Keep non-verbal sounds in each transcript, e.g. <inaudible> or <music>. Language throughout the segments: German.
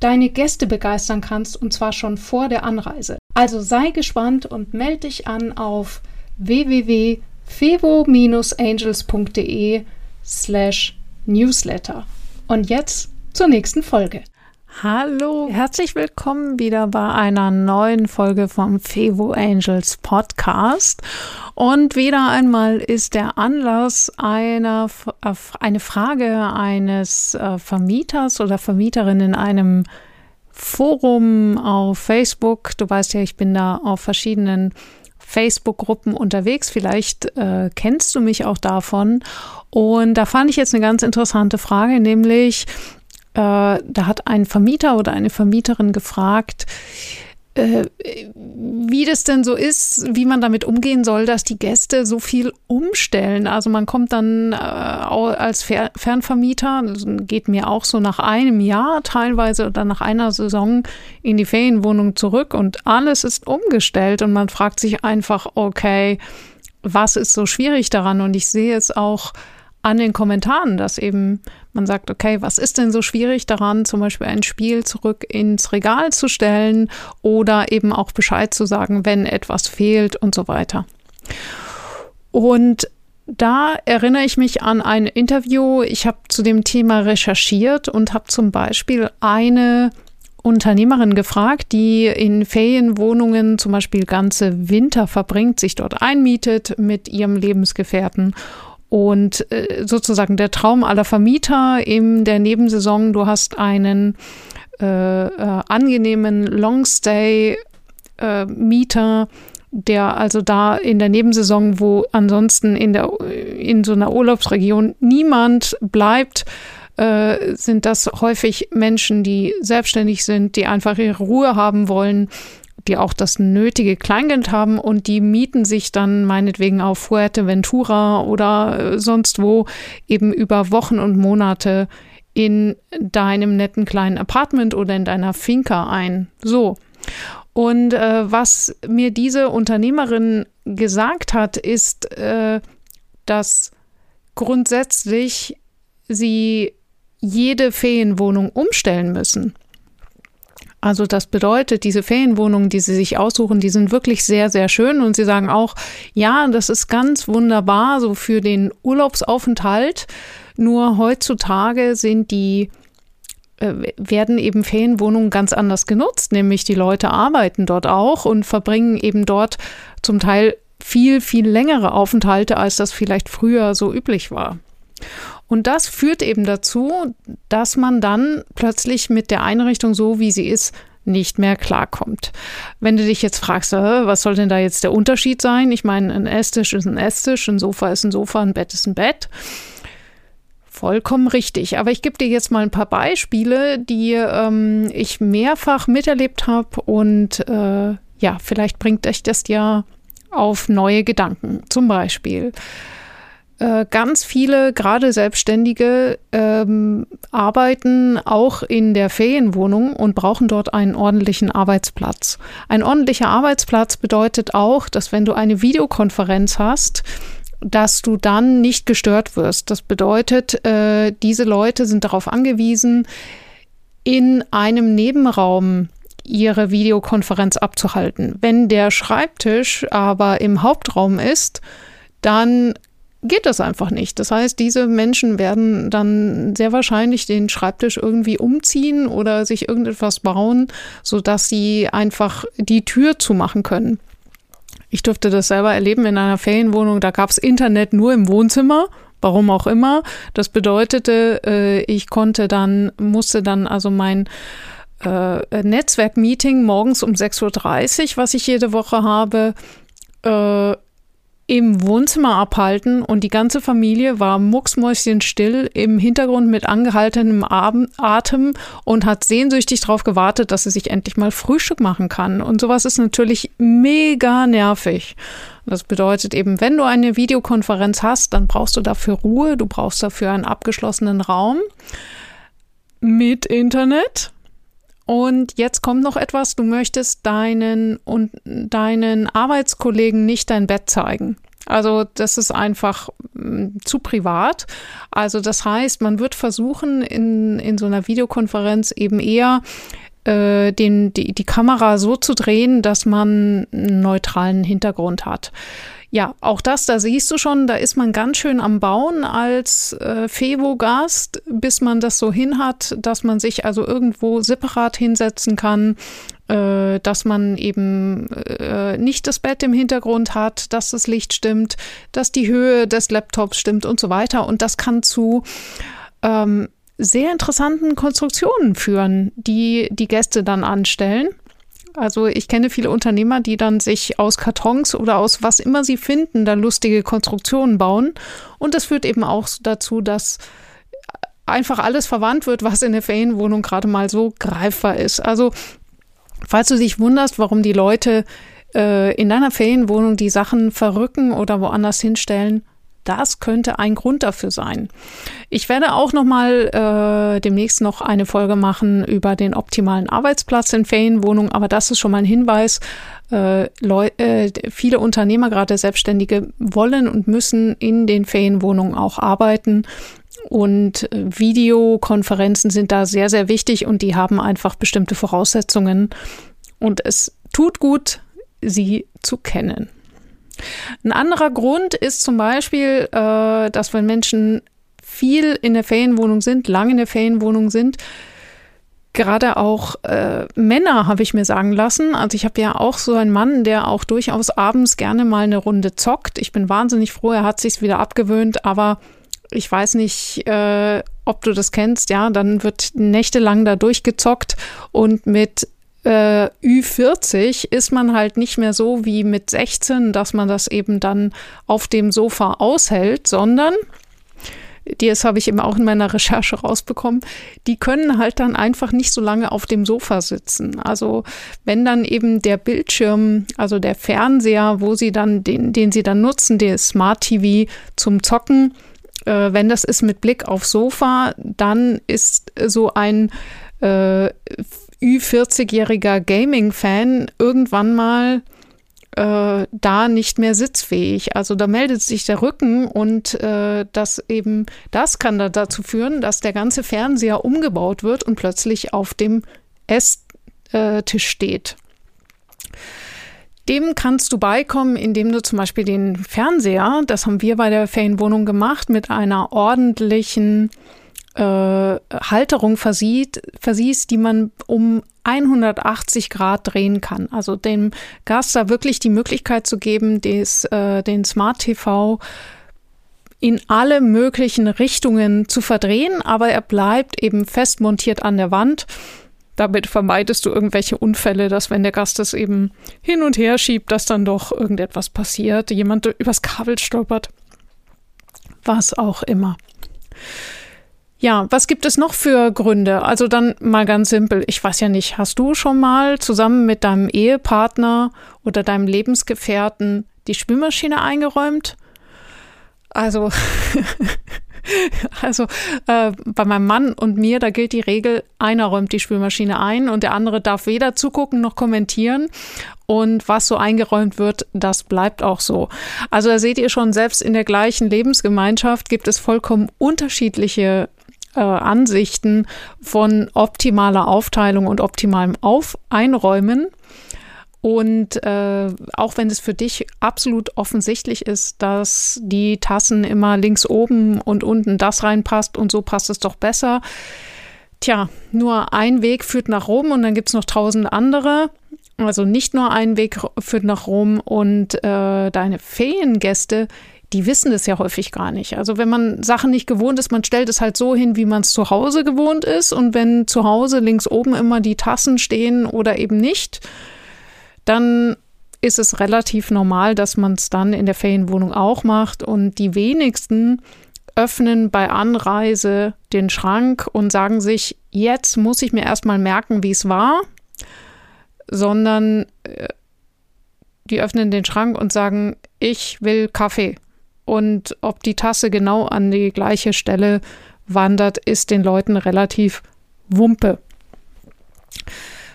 deine Gäste begeistern kannst, und zwar schon vor der Anreise. Also sei gespannt und melde dich an auf www.fevo-angels.de slash newsletter. Und jetzt zur nächsten Folge. Hallo, herzlich willkommen wieder bei einer neuen Folge vom Fevo Angels Podcast. Und wieder einmal ist der Anlass einer, eine Frage eines äh, Vermieters oder Vermieterin in einem Forum auf Facebook. Du weißt ja, ich bin da auf verschiedenen Facebook-Gruppen unterwegs. Vielleicht äh, kennst du mich auch davon. Und da fand ich jetzt eine ganz interessante Frage, nämlich äh, da hat ein Vermieter oder eine Vermieterin gefragt, äh, wie das denn so ist, wie man damit umgehen soll, dass die Gäste so viel umstellen. Also man kommt dann äh, als Fer Fernvermieter, geht mir auch so nach einem Jahr teilweise oder nach einer Saison in die Ferienwohnung zurück und alles ist umgestellt und man fragt sich einfach, okay, was ist so schwierig daran? Und ich sehe es auch an den Kommentaren, dass eben man sagt, okay, was ist denn so schwierig daran, zum Beispiel ein Spiel zurück ins Regal zu stellen oder eben auch Bescheid zu sagen, wenn etwas fehlt und so weiter. Und da erinnere ich mich an ein Interview. Ich habe zu dem Thema recherchiert und habe zum Beispiel eine Unternehmerin gefragt, die in Ferienwohnungen zum Beispiel ganze Winter verbringt, sich dort einmietet mit ihrem Lebensgefährten und äh, sozusagen der Traum aller Vermieter in der Nebensaison, du hast einen äh, äh, angenehmen Longstay-Mieter, äh, der also da in der Nebensaison, wo ansonsten in, der, in so einer Urlaubsregion niemand bleibt, äh, sind das häufig Menschen, die selbstständig sind, die einfach ihre Ruhe haben wollen die auch das nötige Kleingeld haben und die mieten sich dann meinetwegen auf Fuerteventura oder äh, sonst wo eben über Wochen und Monate in deinem netten kleinen Apartment oder in deiner Finca ein. So. Und äh, was mir diese Unternehmerin gesagt hat, ist, äh, dass grundsätzlich sie jede Ferienwohnung umstellen müssen. Also das bedeutet, diese Ferienwohnungen, die Sie sich aussuchen, die sind wirklich sehr, sehr schön. Und Sie sagen auch, ja, das ist ganz wunderbar so für den Urlaubsaufenthalt. Nur heutzutage sind die äh, werden eben Ferienwohnungen ganz anders genutzt, nämlich die Leute arbeiten dort auch und verbringen eben dort zum Teil viel, viel längere Aufenthalte, als das vielleicht früher so üblich war. Und das führt eben dazu, dass man dann plötzlich mit der Einrichtung so, wie sie ist, nicht mehr klarkommt. Wenn du dich jetzt fragst, was soll denn da jetzt der Unterschied sein? Ich meine, ein Esstisch ist ein Esstisch, ein Sofa ist ein Sofa, ein Bett ist ein Bett. Vollkommen richtig. Aber ich gebe dir jetzt mal ein paar Beispiele, die ähm, ich mehrfach miterlebt habe und äh, ja, vielleicht bringt euch das ja auf neue Gedanken. Zum Beispiel äh, ganz viele, gerade Selbstständige, ähm, arbeiten auch in der Ferienwohnung und brauchen dort einen ordentlichen Arbeitsplatz. Ein ordentlicher Arbeitsplatz bedeutet auch, dass wenn du eine Videokonferenz hast, dass du dann nicht gestört wirst. Das bedeutet, äh, diese Leute sind darauf angewiesen, in einem Nebenraum ihre Videokonferenz abzuhalten. Wenn der Schreibtisch aber im Hauptraum ist, dann geht das einfach nicht. Das heißt, diese Menschen werden dann sehr wahrscheinlich den Schreibtisch irgendwie umziehen oder sich irgendetwas bauen, sodass sie einfach die Tür zumachen können. Ich durfte das selber erleben in einer Ferienwohnung. Da gab es Internet nur im Wohnzimmer. Warum auch immer. Das bedeutete, äh, ich konnte dann, musste dann also mein äh, Netzwerkmeeting morgens um 6.30 Uhr, was ich jede Woche habe, äh, im Wohnzimmer abhalten und die ganze Familie war mucksmäuschenstill im Hintergrund mit angehaltenem Atem und hat sehnsüchtig darauf gewartet, dass sie sich endlich mal Frühstück machen kann. Und sowas ist natürlich mega nervig. Das bedeutet eben, wenn du eine Videokonferenz hast, dann brauchst du dafür Ruhe, du brauchst dafür einen abgeschlossenen Raum mit Internet. Und jetzt kommt noch etwas, du möchtest deinen und deinen Arbeitskollegen nicht dein Bett zeigen. Also das ist einfach mm, zu privat. Also das heißt, man wird versuchen, in, in so einer Videokonferenz eben eher äh, den, die, die Kamera so zu drehen, dass man einen neutralen Hintergrund hat. Ja, auch das, da siehst du schon, da ist man ganz schön am Bauen als äh, Fevo-Gast, bis man das so hin hat, dass man sich also irgendwo separat hinsetzen kann, äh, dass man eben äh, nicht das Bett im Hintergrund hat, dass das Licht stimmt, dass die Höhe des Laptops stimmt und so weiter. Und das kann zu ähm, sehr interessanten Konstruktionen führen, die die Gäste dann anstellen. Also ich kenne viele Unternehmer, die dann sich aus Kartons oder aus was immer sie finden, da lustige Konstruktionen bauen. Und das führt eben auch dazu, dass einfach alles verwandt wird, was in der Ferienwohnung gerade mal so greifbar ist. Also falls du dich wunderst, warum die Leute äh, in deiner Ferienwohnung die Sachen verrücken oder woanders hinstellen, das könnte ein Grund dafür sein. Ich werde auch noch mal äh, demnächst noch eine Folge machen über den optimalen Arbeitsplatz in Ferienwohnungen, aber das ist schon mal ein Hinweis. Äh, äh, viele Unternehmer, gerade Selbstständige, wollen und müssen in den Ferienwohnungen auch arbeiten. Und äh, Videokonferenzen sind da sehr, sehr wichtig und die haben einfach bestimmte Voraussetzungen. Und es tut gut, sie zu kennen. Ein anderer Grund ist zum Beispiel, äh, dass wenn Menschen viel in der Ferienwohnung sind, lange in der Ferienwohnung sind, gerade auch äh, Männer, habe ich mir sagen lassen. Also ich habe ja auch so einen Mann, der auch durchaus abends gerne mal eine Runde zockt. Ich bin wahnsinnig froh, er hat sich wieder abgewöhnt, aber ich weiß nicht, äh, ob du das kennst, ja, dann wird nächtelang da durchgezockt und mit äh, Ü40 ist man halt nicht mehr so wie mit 16, dass man das eben dann auf dem Sofa aushält, sondern das habe ich eben auch in meiner Recherche rausbekommen, die können halt dann einfach nicht so lange auf dem Sofa sitzen. Also wenn dann eben der Bildschirm, also der Fernseher, wo sie dann, den, den sie dann nutzen, der Smart TV zum Zocken, äh, wenn das ist mit Blick auf Sofa, dann ist so ein äh, Ü40-jähriger Gaming-Fan irgendwann mal äh, da nicht mehr sitzfähig. Also da meldet sich der Rücken und äh, das eben, das kann da dazu führen, dass der ganze Fernseher umgebaut wird und plötzlich auf dem Esstisch steht. Dem kannst du beikommen, indem du zum Beispiel den Fernseher, das haben wir bei der Ferienwohnung gemacht, mit einer ordentlichen äh, Halterung versieht, versiehst, die man um 180 Grad drehen kann. Also dem Gast da wirklich die Möglichkeit zu geben, des, äh, den Smart TV in alle möglichen Richtungen zu verdrehen, aber er bleibt eben fest montiert an der Wand. Damit vermeidest du irgendwelche Unfälle, dass wenn der Gast das eben hin und her schiebt, dass dann doch irgendetwas passiert, jemand übers Kabel stolpert. Was auch immer. Ja, was gibt es noch für Gründe? Also dann mal ganz simpel. Ich weiß ja nicht, hast du schon mal zusammen mit deinem Ehepartner oder deinem Lebensgefährten die Spülmaschine eingeräumt? Also, <laughs> also äh, bei meinem Mann und mir, da gilt die Regel, einer räumt die Spülmaschine ein und der andere darf weder zugucken noch kommentieren. Und was so eingeräumt wird, das bleibt auch so. Also da seht ihr schon, selbst in der gleichen Lebensgemeinschaft gibt es vollkommen unterschiedliche äh, Ansichten von optimaler Aufteilung und optimalem Auf Einräumen. Und äh, auch wenn es für dich absolut offensichtlich ist, dass die Tassen immer links oben und unten das reinpasst und so passt es doch besser. Tja, nur ein Weg führt nach Rom und dann gibt es noch tausend andere. Also nicht nur ein Weg führt nach Rom und äh, deine Feriengäste, die wissen das ja häufig gar nicht. Also wenn man Sachen nicht gewohnt ist, man stellt es halt so hin, wie man es zu Hause gewohnt ist. Und wenn zu Hause links oben immer die Tassen stehen oder eben nicht, dann ist es relativ normal, dass man es dann in der Ferienwohnung auch macht. Und die wenigsten öffnen bei Anreise den Schrank und sagen sich, jetzt muss ich mir erstmal merken, wie es war, sondern äh, die öffnen den Schrank und sagen, ich will Kaffee. Und ob die Tasse genau an die gleiche Stelle wandert, ist den Leuten relativ Wumpe.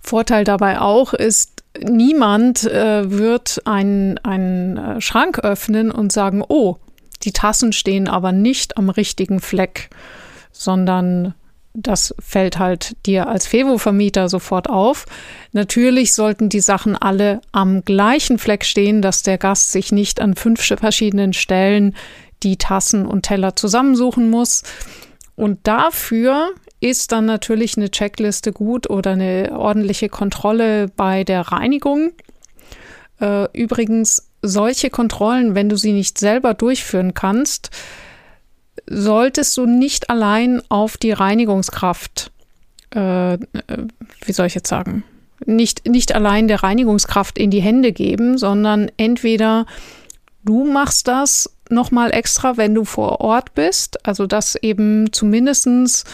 Vorteil dabei auch ist, niemand äh, wird einen, einen äh, Schrank öffnen und sagen, oh, die Tassen stehen aber nicht am richtigen Fleck, sondern das fällt halt dir als Fevo-Vermieter sofort auf. Natürlich sollten die Sachen alle am gleichen Fleck stehen, dass der Gast sich nicht an fünf verschiedenen Stellen die Tassen und Teller zusammensuchen muss. Und dafür ist dann natürlich eine Checkliste gut oder eine ordentliche Kontrolle bei der Reinigung. Äh, übrigens, solche Kontrollen, wenn du sie nicht selber durchführen kannst, solltest du nicht allein auf die Reinigungskraft, äh, wie soll ich jetzt sagen, nicht, nicht allein der Reinigungskraft in die Hände geben, sondern entweder du machst das nochmal extra, wenn du vor Ort bist, also dass eben zumindestens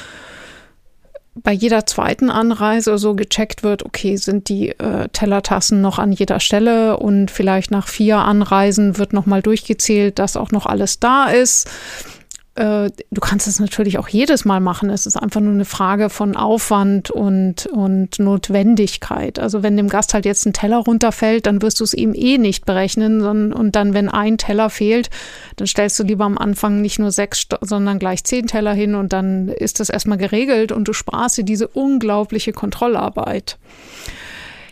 bei jeder zweiten Anreise so gecheckt wird, okay, sind die äh, Tellertassen noch an jeder Stelle und vielleicht nach vier Anreisen wird nochmal durchgezählt, dass auch noch alles da ist. Äh, du kannst es natürlich auch jedes Mal machen. Es ist einfach nur eine Frage von Aufwand und, und Notwendigkeit. Also wenn dem Gast halt jetzt ein Teller runterfällt, dann wirst du es ihm eh nicht berechnen. Und dann, wenn ein Teller fehlt, dann stellst du lieber am Anfang nicht nur sechs, sondern gleich zehn Teller hin und dann ist das erstmal geregelt und du sparst dir diese unglaubliche Kontrollarbeit.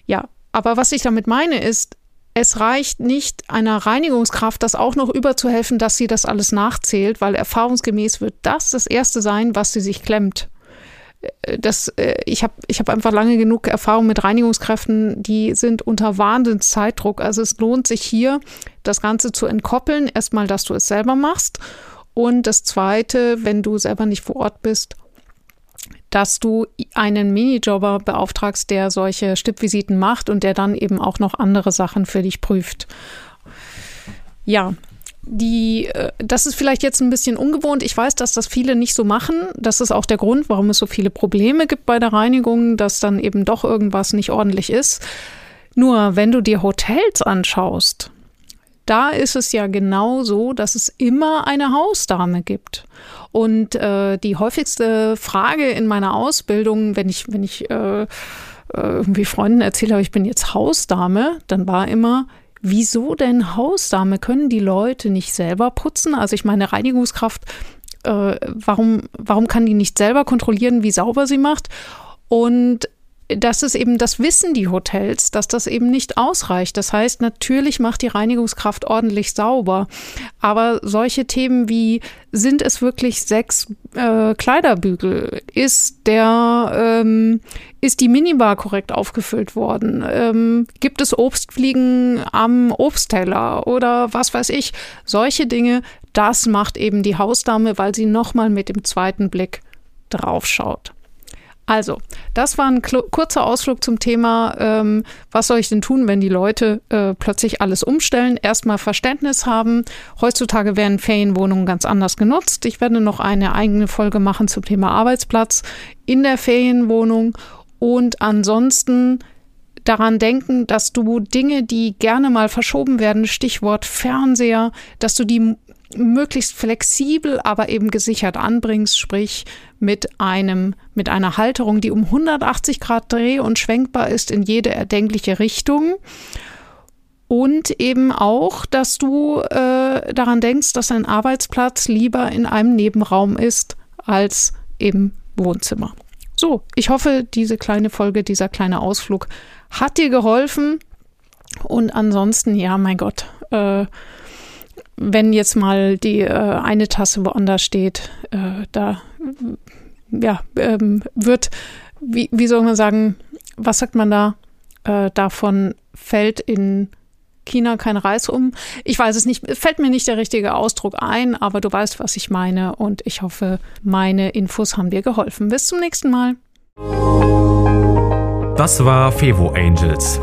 Ja, aber was ich damit meine ist, es reicht nicht einer Reinigungskraft, das auch noch überzuhelfen, dass sie das alles nachzählt, weil erfahrungsgemäß wird das das Erste sein, was sie sich klemmt. Äh, das, äh, ich habe ich hab einfach lange genug Erfahrung mit Reinigungskräften, die sind unter Wahnsinnszeitdruck. Also es lohnt sich hier, das Ganze zu entkoppeln. Erstmal, dass du es selber machst. Und das Zweite, wenn du selber nicht vor Ort bist, dass du einen Minijobber beauftragst, der solche Stippvisiten macht und der dann eben auch noch andere Sachen für dich prüft. Ja, die, äh, das ist vielleicht jetzt ein bisschen ungewohnt. Ich weiß, dass das viele nicht so machen. Das ist auch der Grund, warum es so viele Probleme gibt bei der Reinigung, dass dann eben doch irgendwas nicht ordentlich ist. Nur wenn du dir Hotels anschaust, da ist es ja genau so, dass es immer eine Hausdame gibt. Und äh, die häufigste Frage in meiner Ausbildung, wenn ich, wenn ich äh, äh irgendwie Freunden erzählt habe, ich bin jetzt Hausdame, dann war immer, wieso denn Hausdame? Können die Leute nicht selber putzen? Also ich meine, Reinigungskraft, äh, warum, warum kann die nicht selber kontrollieren, wie sauber sie macht? Und das ist eben, das wissen die Hotels, dass das eben nicht ausreicht. Das heißt, natürlich macht die Reinigungskraft ordentlich sauber. Aber solche Themen wie, sind es wirklich sechs äh, Kleiderbügel? Ist der, ähm, ist die Minibar korrekt aufgefüllt worden? Ähm, gibt es Obstfliegen am Obstteller oder was weiß ich? Solche Dinge, das macht eben die Hausdame, weil sie nochmal mit dem zweiten Blick draufschaut. Also, das war ein kurzer Ausflug zum Thema, ähm, was soll ich denn tun, wenn die Leute äh, plötzlich alles umstellen, erstmal Verständnis haben. Heutzutage werden Ferienwohnungen ganz anders genutzt. Ich werde noch eine eigene Folge machen zum Thema Arbeitsplatz in der Ferienwohnung und ansonsten daran denken, dass du Dinge, die gerne mal verschoben werden, Stichwort Fernseher, dass du die möglichst flexibel, aber eben gesichert anbringst, sprich mit einem, mit einer Halterung, die um 180 Grad dreh- und schwenkbar ist in jede erdenkliche Richtung. Und eben auch, dass du äh, daran denkst, dass ein Arbeitsplatz lieber in einem Nebenraum ist als im Wohnzimmer. So, ich hoffe, diese kleine Folge, dieser kleine Ausflug hat dir geholfen. Und ansonsten, ja, mein Gott, äh, wenn jetzt mal die äh, eine Tasse woanders steht, äh, da ja, ähm, wird, wie, wie soll man sagen, was sagt man da? Äh, davon fällt in China kein Reis um. Ich weiß es nicht, fällt mir nicht der richtige Ausdruck ein, aber du weißt, was ich meine und ich hoffe, meine Infos haben dir geholfen. Bis zum nächsten Mal. Das war Fevo Angels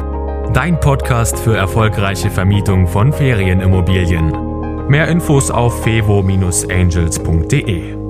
Dein Podcast für erfolgreiche Vermietung von Ferienimmobilien. Mehr Infos auf fevo-angels.de.